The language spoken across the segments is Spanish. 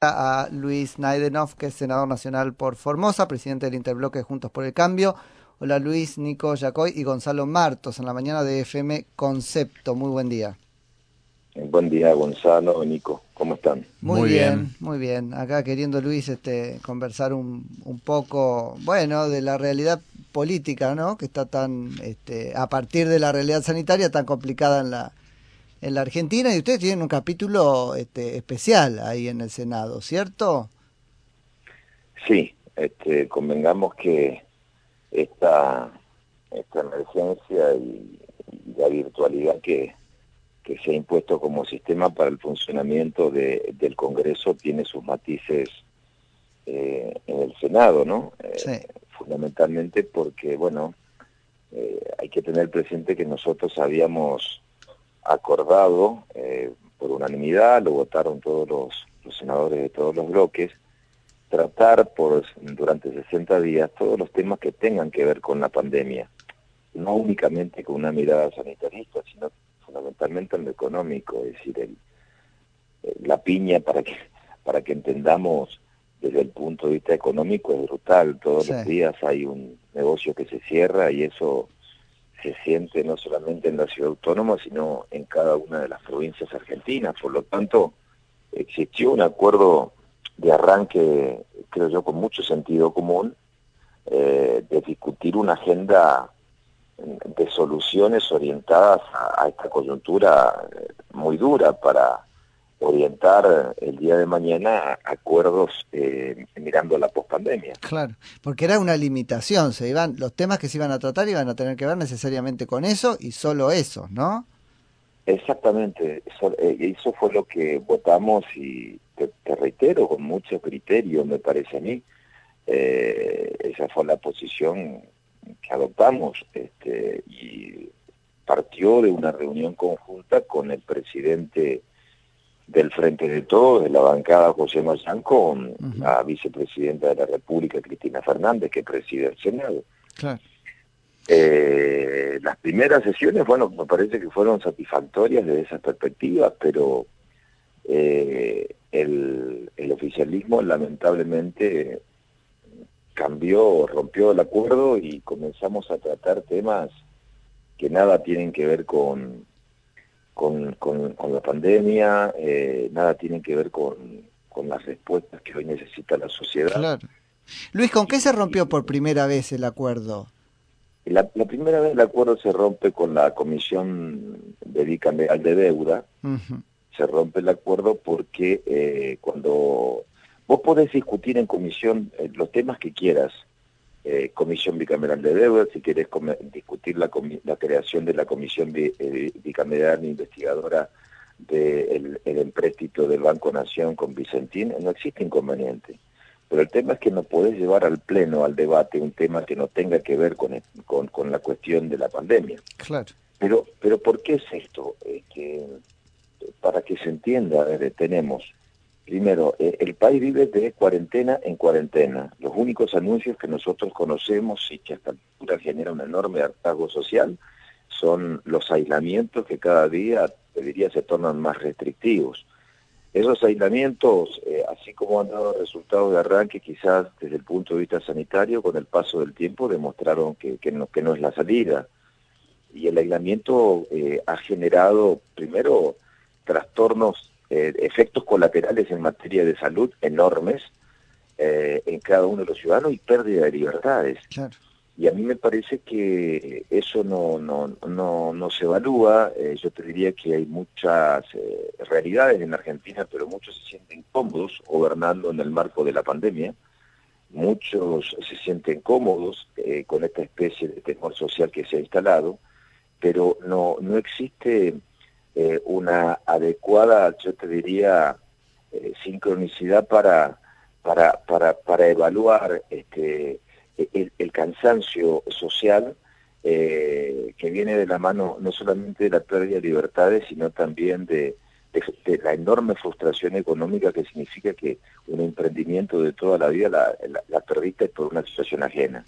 a Luis Naidenov, que es senador nacional por Formosa, presidente del Interbloque Juntos por el Cambio. Hola Luis, Nico Yacoy y Gonzalo Martos en la mañana de FM Concepto. Muy buen día. Buen día, Gonzalo, Nico. ¿Cómo están? Muy, bien, muy bien. Acá queriendo Luis este, conversar un, un poco, bueno, de la realidad política, ¿no? Que está tan, este, a partir de la realidad sanitaria, tan complicada en la, en la Argentina y ustedes tienen un capítulo este, especial ahí en el Senado, ¿cierto? Sí, este, convengamos que esta, esta emergencia y, la virtualidad que, que se ha impuesto como sistema para el funcionamiento de, del Congreso tiene sus matices eh, en el Senado, ¿no? Eh, fundamentalmente porque, bueno, eh, hay que tener presente que nosotros habíamos acordado eh, por unanimidad, lo votaron todos los, senadores de todos los bloques, tratar por durante 60 días todos los temas que tengan que ver con la pandemia, no únicamente con una mirada sanitarista, sino fundamentalmente en lo económico, es decir, el, la piña para que para que entendamos desde el punto de vista económico es brutal, todos los días hay un negocio que se cierra y eso se siente no solamente en la ciudad autónoma, sino en cada una de las provincias argentinas. Por lo tanto, existió un acuerdo de arranque, creo yo, con mucho sentido común, eh, de discutir una agenda de soluciones orientadas a esta coyuntura eh, muy dura para orientar el día de mañana acuerdos eh, mirando la pospandemia. Claro, porque era una limitación, se iban los temas que se iban a tratar iban a tener que ver necesariamente con eso y solo eso, ¿no? Exactamente, eso, eh, eso fue lo que votamos y te, reitero con mucho criterio, me parece a mí, eh, esa fue la posición que adoptamos este, y partió de una reunión conjunta con el presidente del Frente de Todos, de la bancada José Mayán, con la vicepresidenta de la República, Cristina Fernández, que preside el Senado. Eh, las primeras sesiones, bueno, me parece que fueron satisfactorias desde esa perspectiva, pero eh, el, el oficialismo lamentablemente cambió, rompió el acuerdo y comenzamos a tratar temas que nada tienen que ver con con, con, la pandemia, eh, nada tiene que ver con, con las respuestas que hoy necesita la sociedad. Claro. Luis, ¿con qué se rompió por primera vez el acuerdo? La, primera vez el acuerdo se rompe con la Comisión de Bicameral de Deuda. Se rompe el acuerdo porque eh, cuando vos podés discutir en comisión eh, los temas que quieras, eh, comisión Bicameral de Deuda, si quieres discutir la, creación de la Comisión eh, Bicameral Investigadora del el empréstito del Banco Nación con Vicentín, no existe inconveniente. Pero el tema es que no podés llevar al Pleno, al debate, un tema que no tenga que ver con, con, la cuestión de la pandemia. Claro. Pero, pero ¿por qué es esto? que, para que se entienda, tenemos Primero, eh, el país vive de cuarentena en cuarentena. Los únicos anuncios que nosotros conocemos y que hasta altura genera un enorme hartazgo social son los aislamientos que cada día, te diría, se tornan más restrictivos. Esos aislamientos, eh, así como han dado resultados de arranque, quizás desde el punto de vista sanitario, con el paso del tiempo demostraron que, que, no, que no es la salida. Y el aislamiento eh, ha generado, primero, trastornos eh, efectos colaterales en materia de salud enormes eh, en cada uno de los ciudadanos y pérdida de libertades. Y a mí me parece que eso no, no, no, no se evalúa. Eh, yo te diría que hay muchas realidades en Argentina, pero muchos se sienten cómodos gobernando en el marco de la pandemia. Muchos se sienten cómodos con esta especie de temor social que se ha instalado, pero no, no existe eh, una adecuada, yo te diría, eh, sincronicidad para, para, para, para evaluar este, el, cansancio social eh, que viene de la mano no solamente de la pérdida de libertades, sino también de, la enorme frustración económica que significa que un emprendimiento de toda la vida la, la, perdiste por una situación ajena.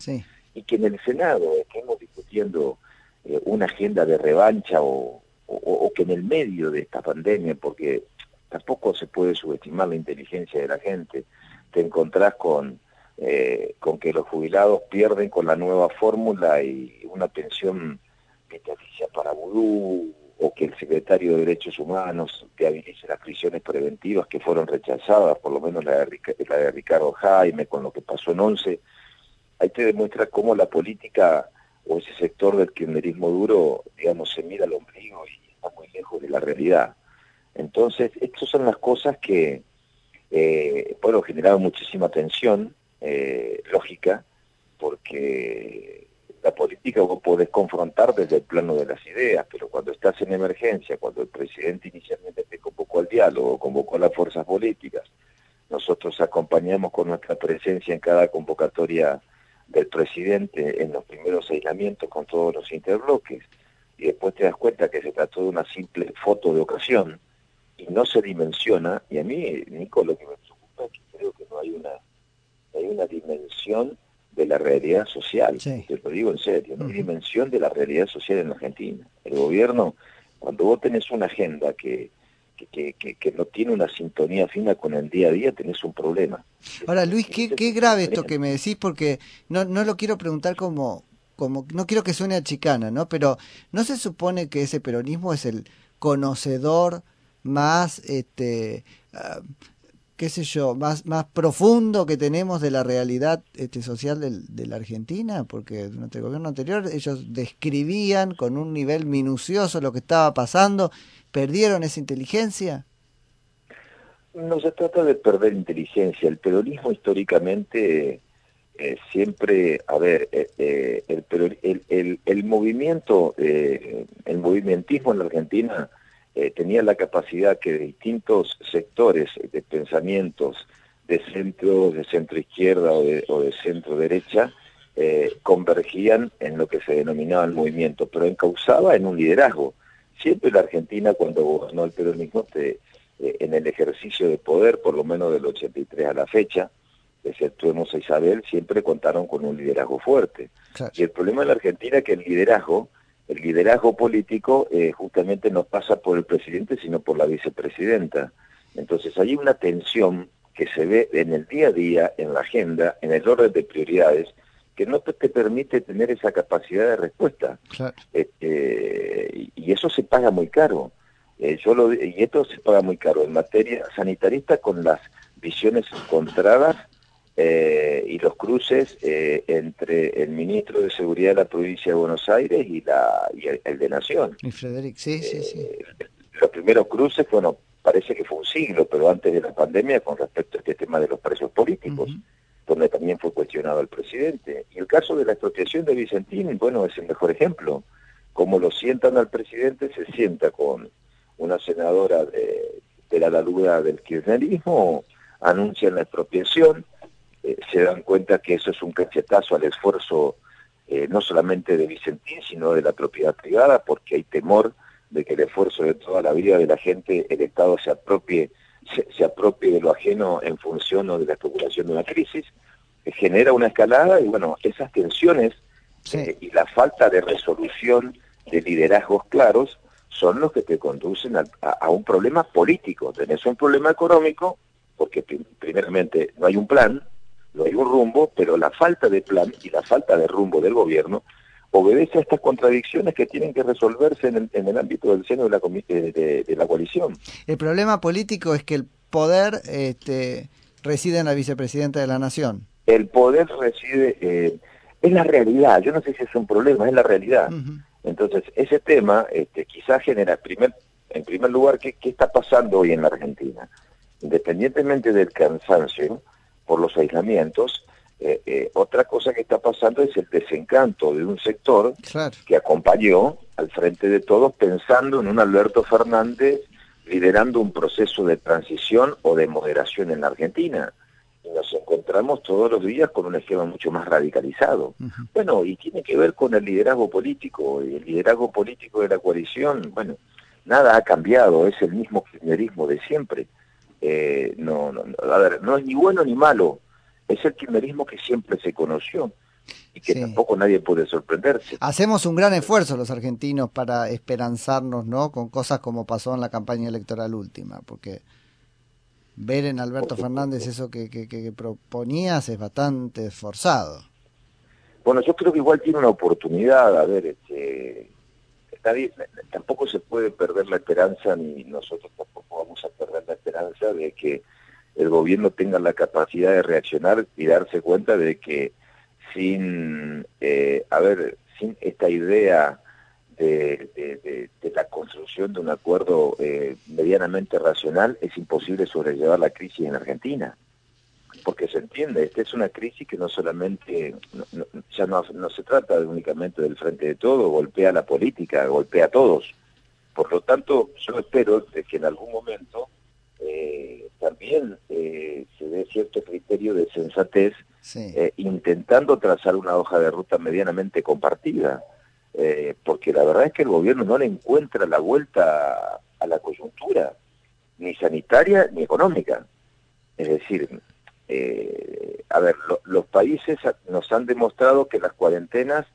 Y que en el Senado estemos discutiendo una agenda de revancha o, o, que en el medio de esta pandemia, porque tampoco se puede subestimar la inteligencia de la gente. Te encontrás con, eh, con que los jubilados pierden con la nueva fórmula y una pensión vitalicia para vudú, o que el secretario de Derechos Humanos te habilite las prisiones preventivas que fueron rechazadas, por lo menos la de, la de Ricardo Jaime, con lo que pasó en Once. Ahí te demuestra cómo la política o ese sector del kirchnerismo duro, digamos, se mira al ombligo y está muy lejos de la realidad. Entonces, estas son las cosas que, eh, bueno, generaron muchísima tensión eh, lógica, porque la política vos podés confrontar desde el plano de las ideas, pero cuando estás en emergencia, cuando el presidente inicialmente te convocó al diálogo, convocó a las fuerzas políticas, nosotros acompañamos con nuestra presencia en cada convocatoria del presidente en los primeros aislamientos con todos los interbloques, y después te das cuenta que se trató de una simple foto de ocasión, y no se dimensiona, y a mí, Nico, lo que me preocupa es que creo que no hay una, hay una dimensión de la realidad social, te lo digo en serio, no hay dimensión de la realidad social en Argentina. El gobierno, cuando vos tenés una agenda que, que, que, no tiene una sintonía fina con el día a día, tenés un problema. Ahora, Luis, qué, qué grave esto que me decís, porque no, no lo quiero preguntar como, como, no quiero que suene a chicana, ¿no? Pero ¿no se supone que ese peronismo es el conocedor más este, ah, qué sé yo, más, más profundo que tenemos de la realidad este, social de la Argentina, porque durante el gobierno anterior ellos describían con un nivel minucioso lo que estaba pasando, perdieron esa inteligencia. No se trata de perder inteligencia, el peronismo históricamente eh, siempre, a ver, eh, eh, el, el, movimiento, el movimentismo en la Argentina tenía la capacidad que distintos sectores de pensamientos de centro, de centro izquierda o de, centro derecha convergían en lo que se denominaba el movimiento, pero encauzaba en un liderazgo. Siempre la Argentina, cuando gobernó el peronismo, en el ejercicio de poder, por lo menos del 83 a la fecha, exceptuemos a Isabel, siempre contaron con un liderazgo fuerte. Y el problema en la Argentina es que el liderazgo el liderazgo político eh, justamente no pasa por el presidente, sino por la vicepresidenta. Entonces hay una tensión que se ve en el día a día, en la agenda, en el orden de prioridades, que no te, permite tener esa capacidad de respuesta. Este, y eso se paga muy caro. Eh, yo lo, y esto se paga muy caro en materia sanitarista con las visiones encontradas eh, y los cruces eh, entre el ministro de Seguridad de la provincia de Buenos Aires y, la, y el, de Nación. Y Frederic, sí, sí, sí. Eh, los primeros cruces, bueno, parece que fue un siglo, pero antes de la pandemia con respecto a este tema de los presos políticos, donde también fue cuestionado el presidente. Y el caso de la expropiación de Vicentín, bueno, es el mejor ejemplo. Como lo sientan al presidente, se sienta con una senadora de, de la laluda del kirchnerismo, anuncian la expropiación, eh, se dan cuenta que eso es un cachetazo al esfuerzo eh, no solamente de Vicentín, sino de la propiedad privada, porque hay temor de que el esfuerzo de toda la vida de la gente, el Estado se apropie, se, apropie de lo ajeno en función de la especulación de una crisis, que genera una escalada y bueno, esas tensiones eh, y la falta de resolución de liderazgos claros son los que te conducen a, a un problema político. Tenés un problema económico, porque primeramente no hay un plan, no hay un rumbo, pero la falta de plan y la falta de rumbo del gobierno obedece a estas contradicciones que tienen que resolverse en el, en el ámbito del seno de la, de, de, la coalición. El problema político es que el poder este, reside en la vicepresidenta de la Nación. El poder reside, eh, es la realidad, yo no sé si es un problema, es la realidad. Entonces, ese tema este, quizás genera, primer, en primer lugar, ¿qué, ¿qué está pasando hoy en la Argentina? Independientemente del cansancio, por los aislamientos. Eh, eh, otra cosa que está pasando es el desencanto de un sector que acompañó al frente de todos pensando en un Alberto Fernández liderando un proceso de transición o de moderación en la Argentina. Y nos encontramos todos los días con un esquema mucho más radicalizado. Bueno, y tiene que ver con el liderazgo político. Y el liderazgo político de la coalición, bueno, nada ha cambiado, es el mismo kirchnerismo de siempre. Eh, no, no, a ver, no es ni bueno ni malo, es el kirchnerismo que siempre se conoció y que tampoco nadie puede sorprenderse. Hacemos un gran esfuerzo los argentinos para esperanzarnos, ¿no? Con cosas como pasó en la campaña electoral última, porque ver en Alberto Fernández eso que, que, proponías es bastante esforzado. Bueno, yo creo que igual tiene una oportunidad, a ver, este, tampoco se puede perder la esperanza, ni nosotros tampoco vamos a perder la esperanza de que el gobierno tenga la capacidad de reaccionar y darse cuenta de que sin, eh, a ver, sin esta idea de, la construcción de un acuerdo eh, medianamente racional, es imposible sobrellevar la crisis en Argentina. Porque se entiende, esta es una crisis que no solamente, ya no, se trata únicamente del frente de todo, golpea la política, golpea a todos. Por lo tanto, yo espero que en algún momento eh, también eh, se dé cierto criterio de sensatez, intentando trazar una hoja de ruta medianamente compartida eh, porque la verdad es que el gobierno no le encuentra la vuelta a la coyuntura, ni sanitaria ni económica. Es decir, a ver, los países nos han demostrado que las cuarentenas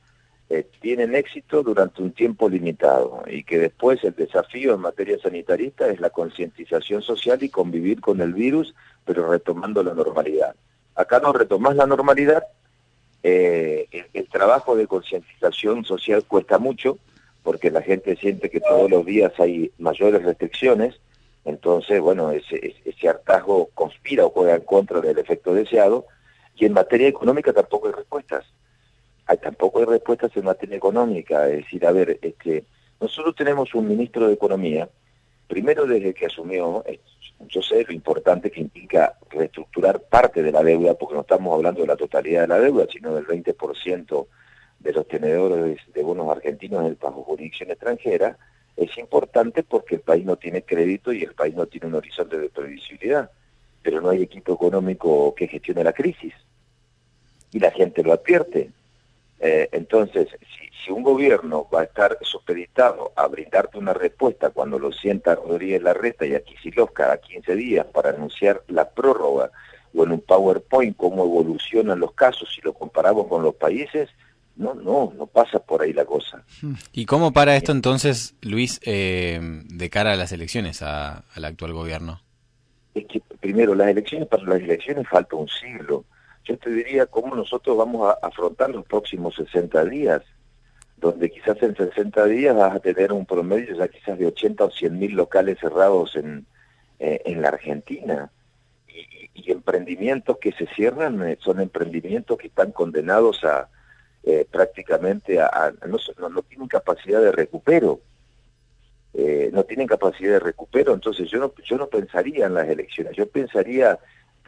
eh, tienen éxito durante un tiempo limitado y que después el desafío en materia sanitarista es la concientización social y convivir con el virus, pero retomando la normalidad. Acá no retomás la normalidad, eh, el, trabajo de concientización social cuesta mucho porque la gente siente que todos los días hay mayores restricciones, entonces, bueno, ese, ese hartazgo conspira o juega en contra del efecto deseado, y en materia económica tampoco hay respuestas. Hay, tampoco hay respuestas en materia económica, es decir, a ver, que nosotros tenemos un ministro de Economía, primero desde que asumió, yo sé lo importante que implica reestructurar parte de la deuda, porque no estamos hablando de la totalidad de la deuda, sino del 20% de los tenedores de bonos argentinos en bajo jurisdicción extranjera, es importante porque el país no tiene crédito y el país no tiene un horizonte de previsibilidad, pero no hay equipo económico que gestione la crisis. Y la gente lo advierte. Eh, entonces, si, un gobierno va a estar supeditado a brindarte una respuesta cuando lo sienta Rodríguez Larreta y aquí Silos cada 15 días para anunciar la prórroga o en un PowerPoint cómo evolucionan los casos si lo comparamos con los países, no, no, no pasa por ahí la cosa. ¿Y cómo para esto entonces, Luis, eh, de cara a las elecciones, al actual gobierno? Es que primero, las elecciones, para las elecciones falta un siglo yo te diría cómo nosotros vamos a afrontar los próximos 60 días, donde quizás en 60 días vas a tener un promedio ya quizás de 80 o 100 mil locales cerrados en, eh, en la Argentina. Y, emprendimientos que se cierran eh, son emprendimientos que están condenados a eh, prácticamente a, no, no, tienen capacidad de recupero. no tienen capacidad de recupero, entonces yo no, yo no pensaría en las elecciones, yo pensaría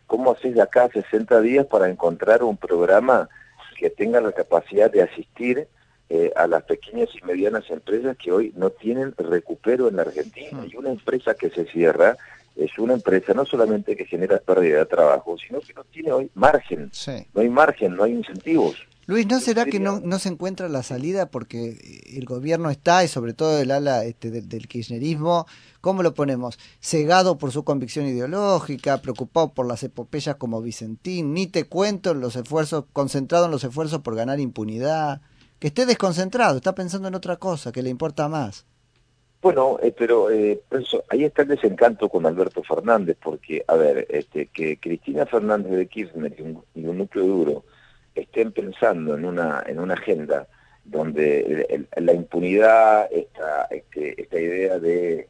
¿Cómo haces de acá a 60 días para encontrar un programa que tenga la capacidad de asistir eh, a las pequeñas y medianas empresas que hoy no tienen recupero en la Argentina? Y una empresa que se cierra es una empresa no solamente que genera pérdida de trabajo, sino que no tiene hoy margen. No hay margen, no hay incentivos. Luis, ¿no será que no, no se encuentra la salida porque el gobierno está, y sobre todo el ala este, del, kirchnerismo, ¿cómo lo ponemos? Cegado por su convicción ideológica, preocupado por las epopeyas como Vicentín, ni te cuento los esfuerzos, concentrado en los esfuerzos por ganar impunidad, que esté desconcentrado, está pensando en otra cosa, que le importa más. Bueno, eh, pero eh, ahí está el desencanto con Alberto Fernández, porque, a ver, este, que Cristina Fernández de Kirchner y un núcleo duro, estén pensando en una, en una agenda donde la impunidad, esta, este, esta idea de,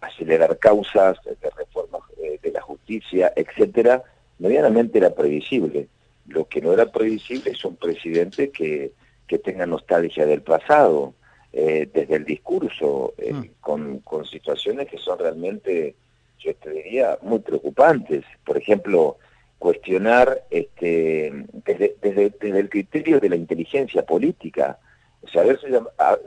acelerar causas, de reformas eh, de la justicia, etcétera, medianamente era previsible. Lo que no era previsible es un presidente que, que tenga nostalgia del pasado, eh, desde el discurso, eh, mm. con, con situaciones que son realmente, yo te diría, muy preocupantes. Por ejemplo, cuestionar este, desde, desde, el criterio de la inteligencia política. Sea,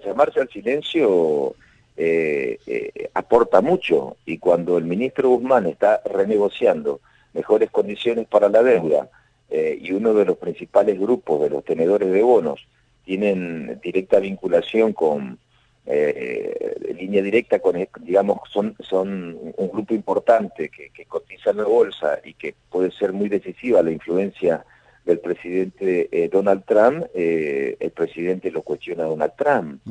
llamarse al silencio eh, eh, aporta mucho y cuando el ministro Guzmán está renegociando mejores condiciones para la deuda eh, y uno de los principales grupos de los tenedores de bonos tienen directa vinculación con eh, línea directa con, digamos, son, son un grupo importante que, que cotiza en la bolsa y que puede ser muy decisiva la influencia del presidente eh, Donald Trump, eh, el presidente lo cuestiona a Donald Trump,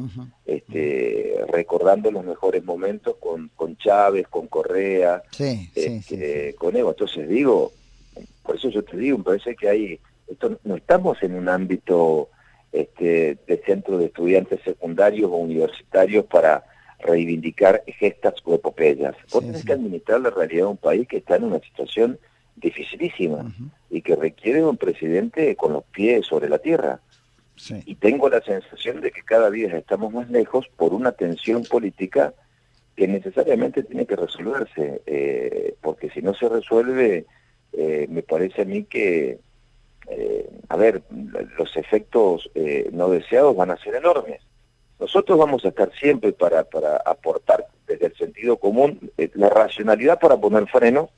este, recordando los mejores momentos con, con Chávez, con Correa, este, con Evo. Entonces digo, por eso yo te digo, me parece que hay, esto, no estamos en un ámbito este, de centro de estudiantes secundarios o universitarios para reivindicar gestas o epopeyas. Vos tenés que administrar la realidad de un país que está en una situación dificilísima y que requiere un presidente con los pies sobre la tierra. Y tengo la sensación de que cada día estamos más lejos por una tensión política que necesariamente tiene que resolverse, eh, porque si no se resuelve, eh, me parece a mí que, a ver, los efectos no deseados van a ser enormes. Nosotros vamos a estar siempre para, para aportar desde el sentido común la racionalidad para poner freno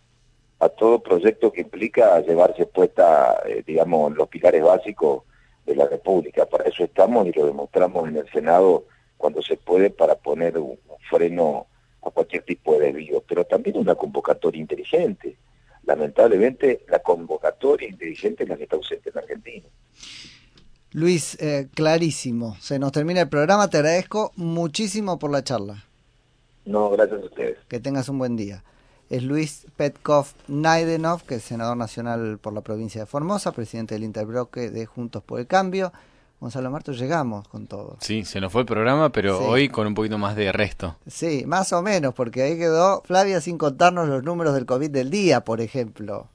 a todo proyecto que implica llevarse puesta, eh, digamos, los pilares básicos de la República. Para eso estamos y lo demostramos en el Senado cuando se puede para poner un, freno a cualquier tipo de desvío, pero también una convocatoria inteligente. Lamentablemente, la convocatoria inteligente es la que está ausente en Argentina. Luis, eh, clarísimo. Se nos termina el programa. Te agradezco muchísimo por la charla. No, gracias a ustedes. Que tengas un buen día es Luis Petkov Naidenov, que es senador nacional por la provincia de Formosa, presidente del interbloque de Juntos por el Cambio. Gonzalo Marto, llegamos con todo. Sí, se nos fue el programa, pero hoy con un poquito más de resto. Sí, más o menos, porque ahí quedó Flavia sin contarnos los números del COVID del día, por ejemplo.